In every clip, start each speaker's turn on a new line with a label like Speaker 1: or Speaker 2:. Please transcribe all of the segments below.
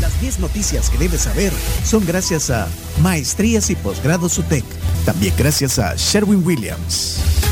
Speaker 1: Las 10 noticias que debes saber son gracias a Maestrías y Posgrados UTEC. También gracias a Sherwin Williams.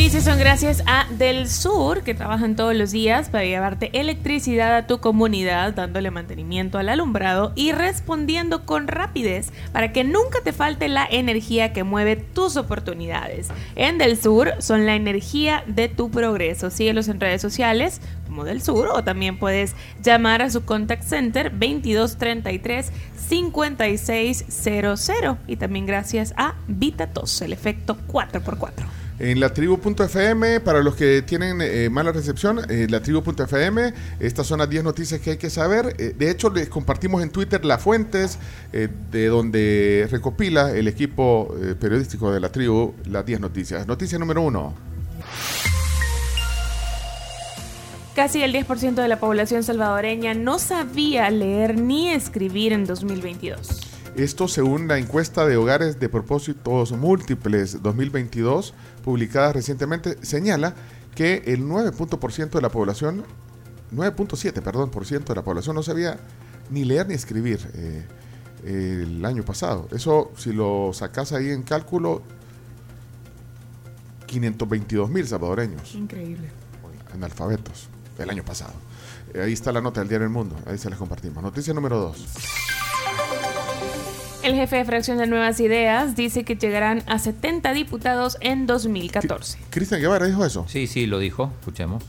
Speaker 2: Noticias son gracias a Del Sur, que trabajan todos los días para llevarte electricidad a tu comunidad, dándole mantenimiento al alumbrado y respondiendo con rapidez para que nunca te falte la energía que mueve tus oportunidades. En Del Sur son la energía de tu progreso. Síguelos en redes sociales como Del Sur o también puedes llamar a su contact center 2233 5600 y también gracias a Vitatos, el efecto 4x4
Speaker 3: en la tribu.fm, para los que tienen eh, mala recepción, eh, la tribu.fm, estas son las 10 noticias que hay que saber. Eh, de hecho, les compartimos en Twitter las fuentes de donde recopila el equipo periodístico de la tribu las 10 noticias. Noticia número 1.
Speaker 2: Casi el 10% de la población salvadoreña no sabía leer ni escribir en 2022.
Speaker 3: Esto según la encuesta de hogares de propósitos múltiples 2022 publicada recientemente señala que el 9% de la población, 9.7, perdón, por ciento de la población no sabía ni leer ni escribir eh, el año pasado. Eso, si lo sacas ahí en cálculo, 522 mil salvadoreños.
Speaker 2: Increíble.
Speaker 3: Analfabetos el año pasado. Eh, ahí está la nota del diario El Mundo, ahí se las compartimos. Noticia número 2.
Speaker 2: El jefe de fracción de Nuevas Ideas dice que llegarán a 70 diputados en 2014.
Speaker 3: ¿Cristian Guevara dijo eso?
Speaker 4: Sí, sí, lo dijo. Escuchemos.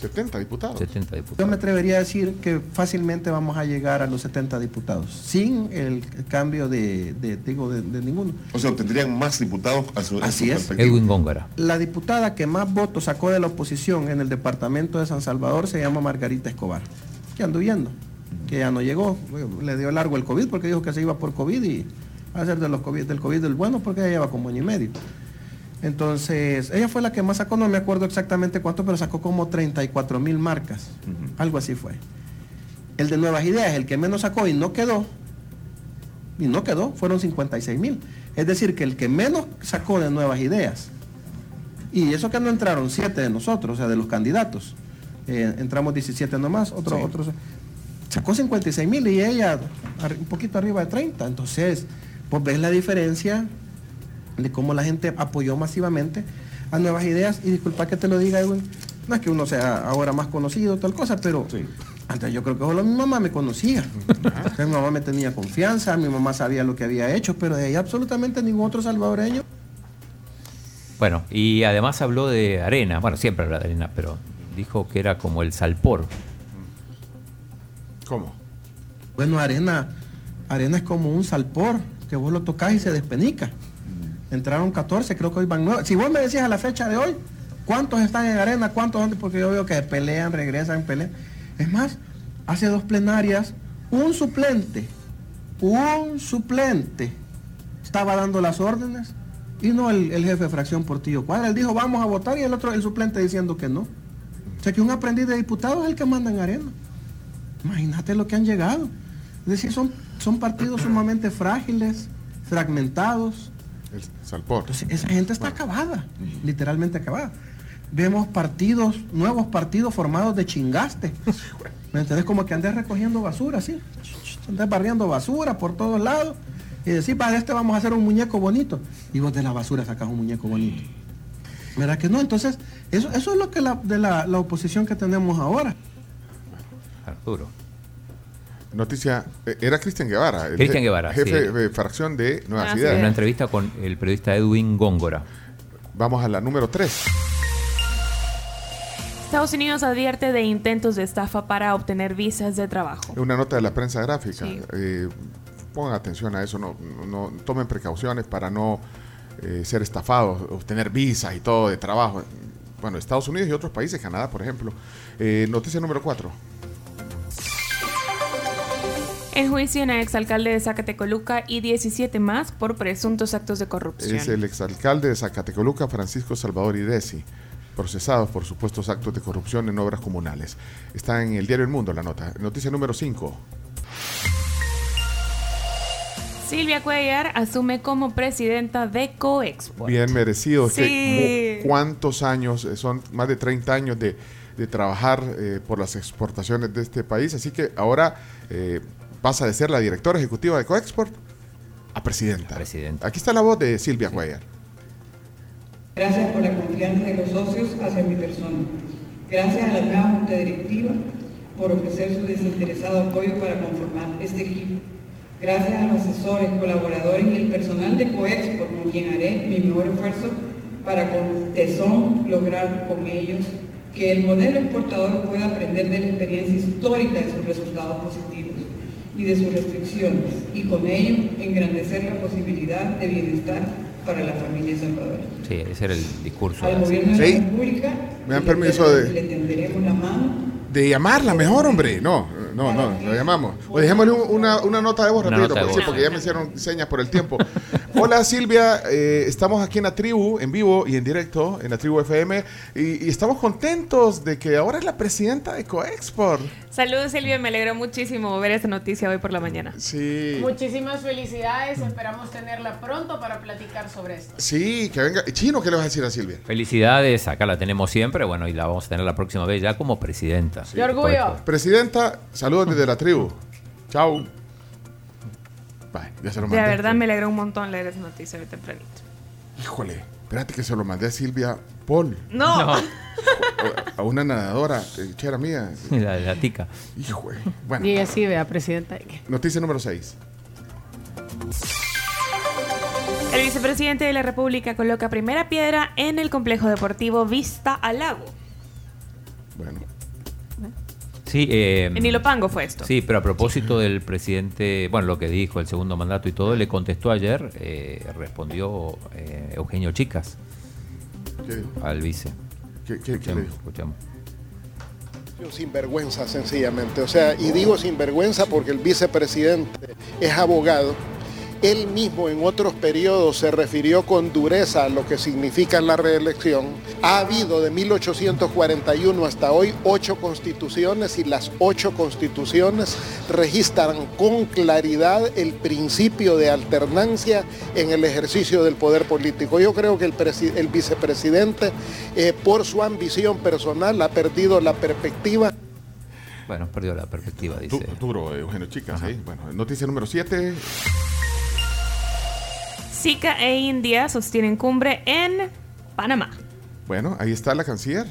Speaker 3: 70 diputados.
Speaker 4: 70 diputados.
Speaker 5: Yo me atrevería a decir que fácilmente vamos a llegar a los 70 diputados, sin el cambio de, digo, de, ninguno.
Speaker 6: O sea, tendrían más diputados a su,
Speaker 5: Así es.
Speaker 4: Edwin Góngara.
Speaker 5: La diputada que más votos sacó de la oposición en el departamento de San Salvador se llama Margarita Escobar, que ando viendo que ya no llegó, le dio largo el COVID porque dijo que se iba por COVID y va a ser de los COVID, del COVID del bueno porque ella lleva como año y medio. Entonces, ella fue la que más sacó, no me acuerdo exactamente cuánto, pero sacó como 34 mil marcas, algo así fue. El de Nuevas Ideas, el que menos sacó y no quedó, y no quedó, fueron 56 mil. Es decir, que el que menos sacó de Nuevas Ideas, y eso que no entraron siete de nosotros, o sea, de los candidatos, eh, entramos 17 nomás, otros, otros sacó 56 mil y ella un poquito arriba de 30. Entonces, pues ves la diferencia de cómo la gente apoyó masivamente a nuevas ideas. Y disculpa que te lo diga, Edwin, no es que uno sea ahora más conocido, tal cosa, pero antes yo creo que solo mi mamá me conocía. mi mamá me tenía confianza, mi mamá sabía lo que había hecho, pero de ahí absolutamente ningún otro salvadoreño.
Speaker 4: Bueno, y además habló de arena, bueno, siempre habla de arena, pero dijo que era como el salpor
Speaker 3: ¿Cómo?
Speaker 5: Bueno, arena, arena es como un salpor, que vos lo tocás y se despenica. Entraron 14, creo que hoy van 9. Si vos me decías a la fecha de hoy, ¿cuántos están en arena? ¿Cuántos Porque yo veo que pelean, regresan, pelean. Es más, hace dos plenarias, un suplente, un suplente estaba dando las órdenes y no el, jefe de fracción Portillo Cuadra. Él dijo, vamos a votar y el otro, el suplente diciendo que no. O sea que un aprendiz de diputado es el que manda en arena. Imagínate lo que han llegado. Es decir, son, son partidos sumamente frágiles, fragmentados.
Speaker 3: El Salpor.
Speaker 5: Entonces, esa gente está acabada, literalmente acabada. Vemos partidos, nuevos partidos formados de chingaste. ¿Me entiendes? Como que andes recogiendo basura, ¿sí? Andes barriendo basura por todos lados. Y decir, para este vamos a hacer un muñeco bonito. Y vos de la basura sacas un muñeco bonito. ¿Verdad que no? Entonces, eso, eso es lo que la, de la, la oposición que tenemos ahora.
Speaker 4: Arturo.
Speaker 3: Noticia, eh, era Cristian Guevara,
Speaker 4: el Cristian Guevara,
Speaker 3: jefe de fracción de Nueva Ciudad.
Speaker 4: En una entrevista con el periodista Edwin Góngora.
Speaker 3: Vamos a la número 3.
Speaker 2: Estados Unidos advierte de intentos de estafa para obtener visas de trabajo.
Speaker 3: Una nota de la prensa gráfica. Eh, pongan atención a eso, no, no tomen precauciones para no eh, ser estafados, obtener visas y todo de trabajo. Bueno, Estados Unidos y otros países, Canadá, por ejemplo. noticia número 4.
Speaker 2: En juicio a exalcalde de Zacatecoluca y 17 más por presuntos actos de corrupción.
Speaker 3: Es el exalcalde de Zacatecoluca, Francisco Salvador Idesi, procesados por supuestos actos de corrupción en obras comunales. Está en el diario El Mundo la nota. Noticia número 5.
Speaker 2: Silvia Cuellar asume como presidenta de Coexpo.
Speaker 3: Bien merecido. Que
Speaker 2: Sí.
Speaker 3: ¿Cuántos años? Eh, Son más de 30 años de, de trabajar eh, por las exportaciones de este país. Así que ahora eh, pasa de ser la directora ejecutiva de Coexport a presidenta.
Speaker 4: Presidenta.
Speaker 3: Aquí está la voz de Silvia Cuellar.
Speaker 7: Gracias por la confianza de los socios hacia mi persona. Gracias a la nueva Junta Directiva por ofrecer su desinteresado apoyo para conformar este equipo. Gracias a los asesores, colaboradores y el personal de Coexpo, con quien haré mi mejor esfuerzo para con tesón lograr con ellos que el modelo exportador pueda aprender de la experiencia histórica de sus resultados positivos y de sus restricciones y con ello engrandecer la posibilidad de bienestar para la familia salvadoreña.
Speaker 4: Sí, ese era el discurso.
Speaker 7: Al gobierno de
Speaker 3: Sí.
Speaker 7: la República
Speaker 3: Me dan
Speaker 7: le-
Speaker 3: permiso de-
Speaker 7: le tenderemos la mano
Speaker 3: De llamarla mejor, hombre. No, no, no, lo llamamos. O dejémosle un- una, una nota de voz rapidito,
Speaker 4: de
Speaker 3: porque, sí, porque ya me hicieron señas por el tiempo. Hola Silvia, eh, estamos aquí en la tribu, en vivo y en directo, en la tribu FM, y, y estamos contentos de que ahora es la presidenta de Coexport.
Speaker 2: Saludos Silvia, me alegró muchísimo ver esta noticia hoy por la mañana.
Speaker 3: Sí.
Speaker 8: Muchísimas felicidades, esperamos tenerla pronto para platicar sobre esto.
Speaker 3: Sí, que venga. Chino, ¿qué le vas a decir a Silvia?
Speaker 4: Felicidades, acá la tenemos siempre, bueno, y la vamos a tener la próxima vez ya como presidenta.
Speaker 8: ¡Qué orgullo!
Speaker 3: Presidenta, saludos desde la tribu. Chao. Bye, ya se lo
Speaker 2: De
Speaker 3: mandé.
Speaker 2: verdad me alegró un montón leer esa noticia hoy tempranito.
Speaker 3: Híjole, espérate que se lo mandé a Silvia Paul,
Speaker 2: No,
Speaker 4: No,
Speaker 3: a una nadadora, eh, chera mía.
Speaker 4: la, la tica.
Speaker 3: Híjole. Bueno,
Speaker 8: Y ella sí, vea, presidenta.
Speaker 3: noticia número 6.
Speaker 2: el vicepresidente de la República coloca primera piedra en el complejo deportivo Vista al Lago.
Speaker 3: Bueno,
Speaker 4: Sí, eh,
Speaker 2: En Ilopango fue esto.
Speaker 4: Sí, pero a propósito del presidente, bueno, lo que dijo, el segundo mandato y todo, le contestó ayer, eh, respondió eh, Eugenio Chicas al vice.
Speaker 3: ¿Qué- qué- qué le dijo?
Speaker 4: escuchemos.
Speaker 9: Sinvergüenza, sencillamente. O sea, y digo sinvergüenza porque el vicepresidente es abogado. Él mismo en otros periodos se refirió con dureza a lo que significa la reelección. Ha habido de 1841 hasta hoy ocho constituciones y las ocho constituciones registran con claridad el principio de alternancia en el ejercicio del poder político. Yo creo que el, presi- el vicepresidente, eh, por su ambición personal, ha perdido la perspectiva
Speaker 4: Bueno, perdió la perspectiva,
Speaker 3: Du-
Speaker 4: dice.
Speaker 3: duro, Eugenio Chicas. ¿eh? Bueno, noticia número 7.
Speaker 2: Zika e India sostienen cumbre en Panamá.
Speaker 3: Bueno, ahí está la canciller.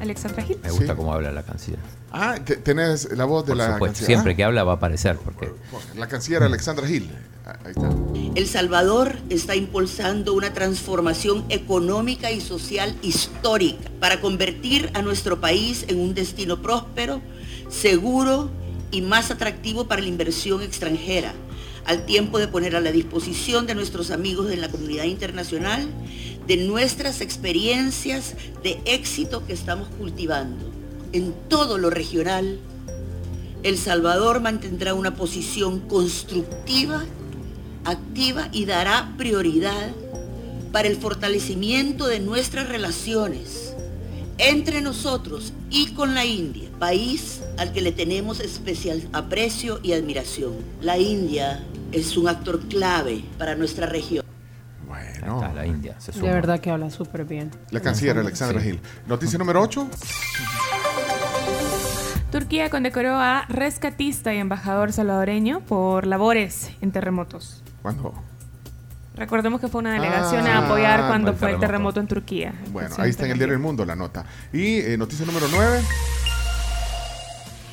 Speaker 2: Alexandra Gil.
Speaker 4: Me gusta
Speaker 3: Sí.
Speaker 4: cómo habla la canciller.
Speaker 3: Ah, te- tenés la voz de
Speaker 4: Por
Speaker 3: la
Speaker 4: supuesto,
Speaker 3: canciller.
Speaker 4: siempre
Speaker 3: Ah,
Speaker 4: que habla va a aparecer, porque
Speaker 3: La canciller Alexandra Gil. Ah, Ahí está.
Speaker 10: El Salvador está impulsando una transformación económica y social histórica para convertir a nuestro país en un destino próspero, seguro y más atractivo para la inversión extranjera, al tiempo de poner a la disposición de nuestros amigos de la comunidad internacional de nuestras experiencias de éxito que estamos cultivando. En todo lo regional, El Salvador mantendrá una posición constructiva activa y dará prioridad para el fortalecimiento de nuestras relaciones entre nosotros y con la India, país al que le tenemos especial aprecio y admiración. La India es un actor clave para nuestra región.
Speaker 3: Bueno,
Speaker 4: está, la India se suma.
Speaker 8: De verdad que habla súper bien.
Speaker 3: la canciller Alexandra
Speaker 4: Sí.
Speaker 3: Gil. Noticia número 8.
Speaker 2: Turquía condecoró a rescatista y embajador salvadoreño por labores en terremotos.
Speaker 3: ¿Cuándo?
Speaker 2: Recordemos que fue una delegación
Speaker 3: Ah,
Speaker 2: a apoyar cuando
Speaker 4: el
Speaker 2: fue el
Speaker 4: terremoto.
Speaker 2: en Turquía.
Speaker 3: Bueno, ahí está en el diario El Mundo la nota. Y eh, noticia número 9.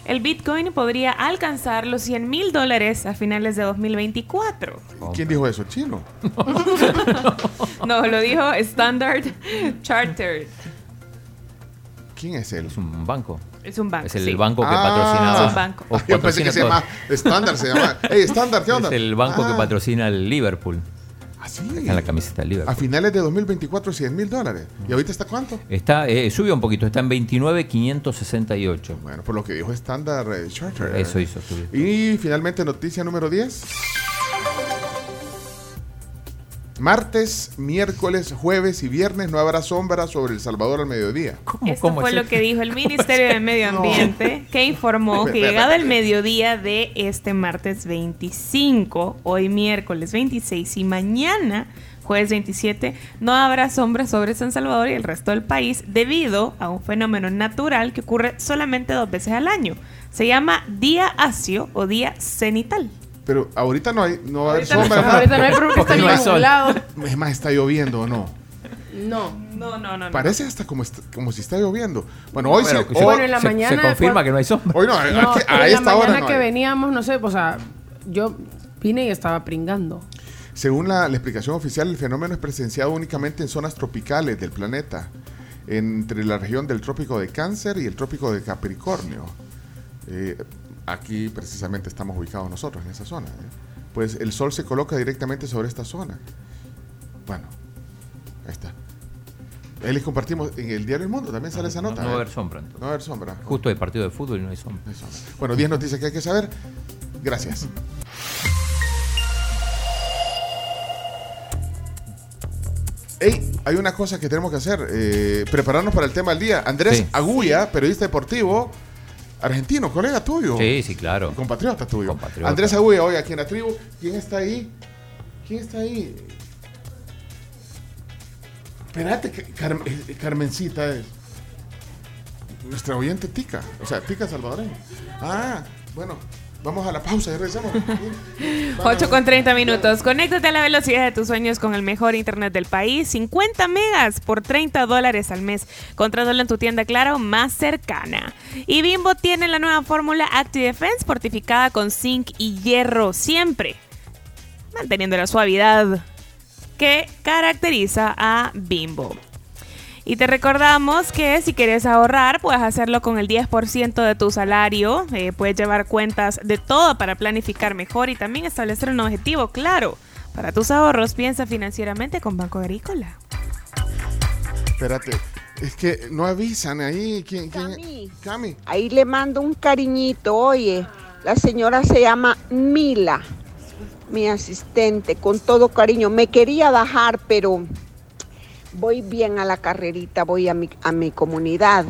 Speaker 2: El Bitcoin podría alcanzar los 100 mil dólares a finales de 2024.
Speaker 3: ¿Quién dijo eso? ¿Chino?
Speaker 2: No, lo dijo Standard Chartered.
Speaker 3: ¿Quién es él?
Speaker 4: Es un banco.
Speaker 2: Es un banco.
Speaker 4: Es el
Speaker 2: sí.
Speaker 4: banco que
Speaker 3: Ah.
Speaker 4: patrocina.
Speaker 2: Es un banco.
Speaker 4: o
Speaker 3: Yo pensé que se llama Standard, se llama. Hey, Standard, ¿qué onda?
Speaker 4: Es el banco que
Speaker 3: Ah,
Speaker 4: patrocina el Liverpool.
Speaker 3: Sí.
Speaker 4: En la camiseta del
Speaker 3: A finales de 2024, 100 mil dólares. ¿Y ahorita está cuánto?
Speaker 4: Está, eh, subió un poquito, está en 29,568.
Speaker 3: Bueno, por lo que dijo Standard Charter.
Speaker 4: Eso hizo subir.
Speaker 3: Y finalmente, noticia número 10. Martes, miércoles, jueves y viernes no habrá sombra sobre El Salvador al mediodía.
Speaker 2: Esto fue lo que dijo el Ministerio de Medio Ambiente, que informó que llegado el mediodía de este martes 25, hoy miércoles 26 y mañana jueves 27, no habrá sombra sobre San Salvador y el resto del país debido a un fenómeno natural que ocurre solamente dos veces al año. Se llama día asio o día cenital.
Speaker 3: Pero ahorita no hay, no va a haber
Speaker 8: no-
Speaker 3: sombra.
Speaker 8: ahorita no hay porque está
Speaker 4: no hay sol.
Speaker 8: nublado.
Speaker 3: Es más, está lloviendo o no.
Speaker 8: No.
Speaker 2: No, no, no. no.
Speaker 3: Parece hasta como, est- como si está lloviendo. Bueno, hoy
Speaker 4: Bueno, se-
Speaker 8: Bueno, en la
Speaker 4: se,
Speaker 8: mañana,
Speaker 4: se confirma
Speaker 8: pues-
Speaker 4: que no hay sombra.
Speaker 3: hoy no, a-
Speaker 8: No,
Speaker 3: a,
Speaker 8: en
Speaker 3: a
Speaker 8: la
Speaker 3: esta hora
Speaker 8: mañana
Speaker 3: no
Speaker 8: que
Speaker 3: hay.
Speaker 8: veníamos, no sé, o sea, yo vine y estaba pringando.
Speaker 3: Según la, la explicación oficial, el fenómeno es presenciado únicamente en zonas tropicales del planeta, entre la región del trópico de Cáncer y el trópico de Capricornio. Eh, aquí precisamente estamos ubicados nosotros, en esa zona. ¿eh? Pues el sol se coloca directamente sobre esta zona. Bueno, ahí está. Ahí les compartimos en el diario El Mundo, también sale esa
Speaker 4: No,
Speaker 3: nota.
Speaker 4: no va a haber sombra. entonces.
Speaker 3: No va a haber sombra.
Speaker 4: Justo de partido de fútbol y no hay sombra.
Speaker 3: No hay sombra. Bueno, 10 noticias que hay que saber. Gracias. Hey, hay una cosa que tenemos que hacer, eh, prepararnos para el tema del día. Andrés
Speaker 4: Sí.
Speaker 3: Agulla, periodista deportivo, argentino, colega tuyo.
Speaker 4: Sí, sí, claro.
Speaker 3: Compatriota tuyo.
Speaker 4: Compatriota.
Speaker 3: Andrés Agulla, hoy aquí en la tribu. ¿Quién está ahí? ¿Quién está ahí? Espérate, eh, Carmencita es. Nuestra oyente Tica. O sea, Tica salvadoreña. Ah, bueno, vamos a la pausa y regresamos.
Speaker 2: 8 con 30 minutos. Conéctate a la velocidad de tus sueños con el mejor internet del país. 50 megas por 30 dólares al mes. Contrátalo en tu tienda Claro más cercana. Y Bimbo tiene la nueva fórmula Active Defense fortificada con zinc y hierro siempre. Manteniendo la suavidad que caracteriza a Bimbo. Y te recordamos que si quieres ahorrar, puedes hacerlo con el 10% de tu salario. Eh, puedes llevar cuentas de todo para planificar mejor y también establecer un objetivo claro. Para tus ahorros, piensa financieramente con Banco Agrícola.
Speaker 3: Espérate, es que no avisan ahí. ¿Quién? quién?
Speaker 11: Cami.
Speaker 3: Cami.
Speaker 11: Ahí le mando un cariñito, oye. La señora se llama Mila, mi asistente, con todo cariño. Me quería bajar, pero voy bien a la carrerita, voy a mi, a mi comunidad,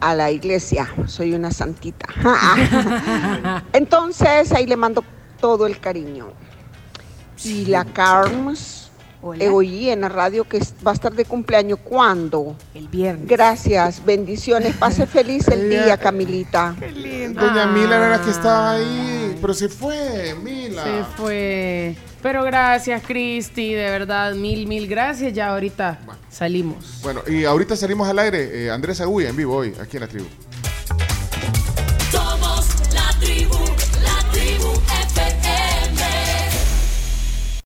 Speaker 11: a la iglesia. Soy una santita. Entonces ahí le mando todo el cariño. Y la Carms,
Speaker 2: Hola.
Speaker 11: eh, oí en la radio que va a estar de cumpleaños. ¿Cuándo?
Speaker 2: El viernes.
Speaker 11: Gracias, bendiciones. Pase feliz el día, Camilita.
Speaker 3: Doña Mila era la que estaba ahí, pero se fue, Mila.
Speaker 8: Se fue. Pero gracias, Cristi, de verdad, mil, mil gracias. Ya ahorita salimos.
Speaker 3: Bueno, y ahorita salimos al aire. eh, Andrés Agulla en vivo hoy, aquí en la tribu.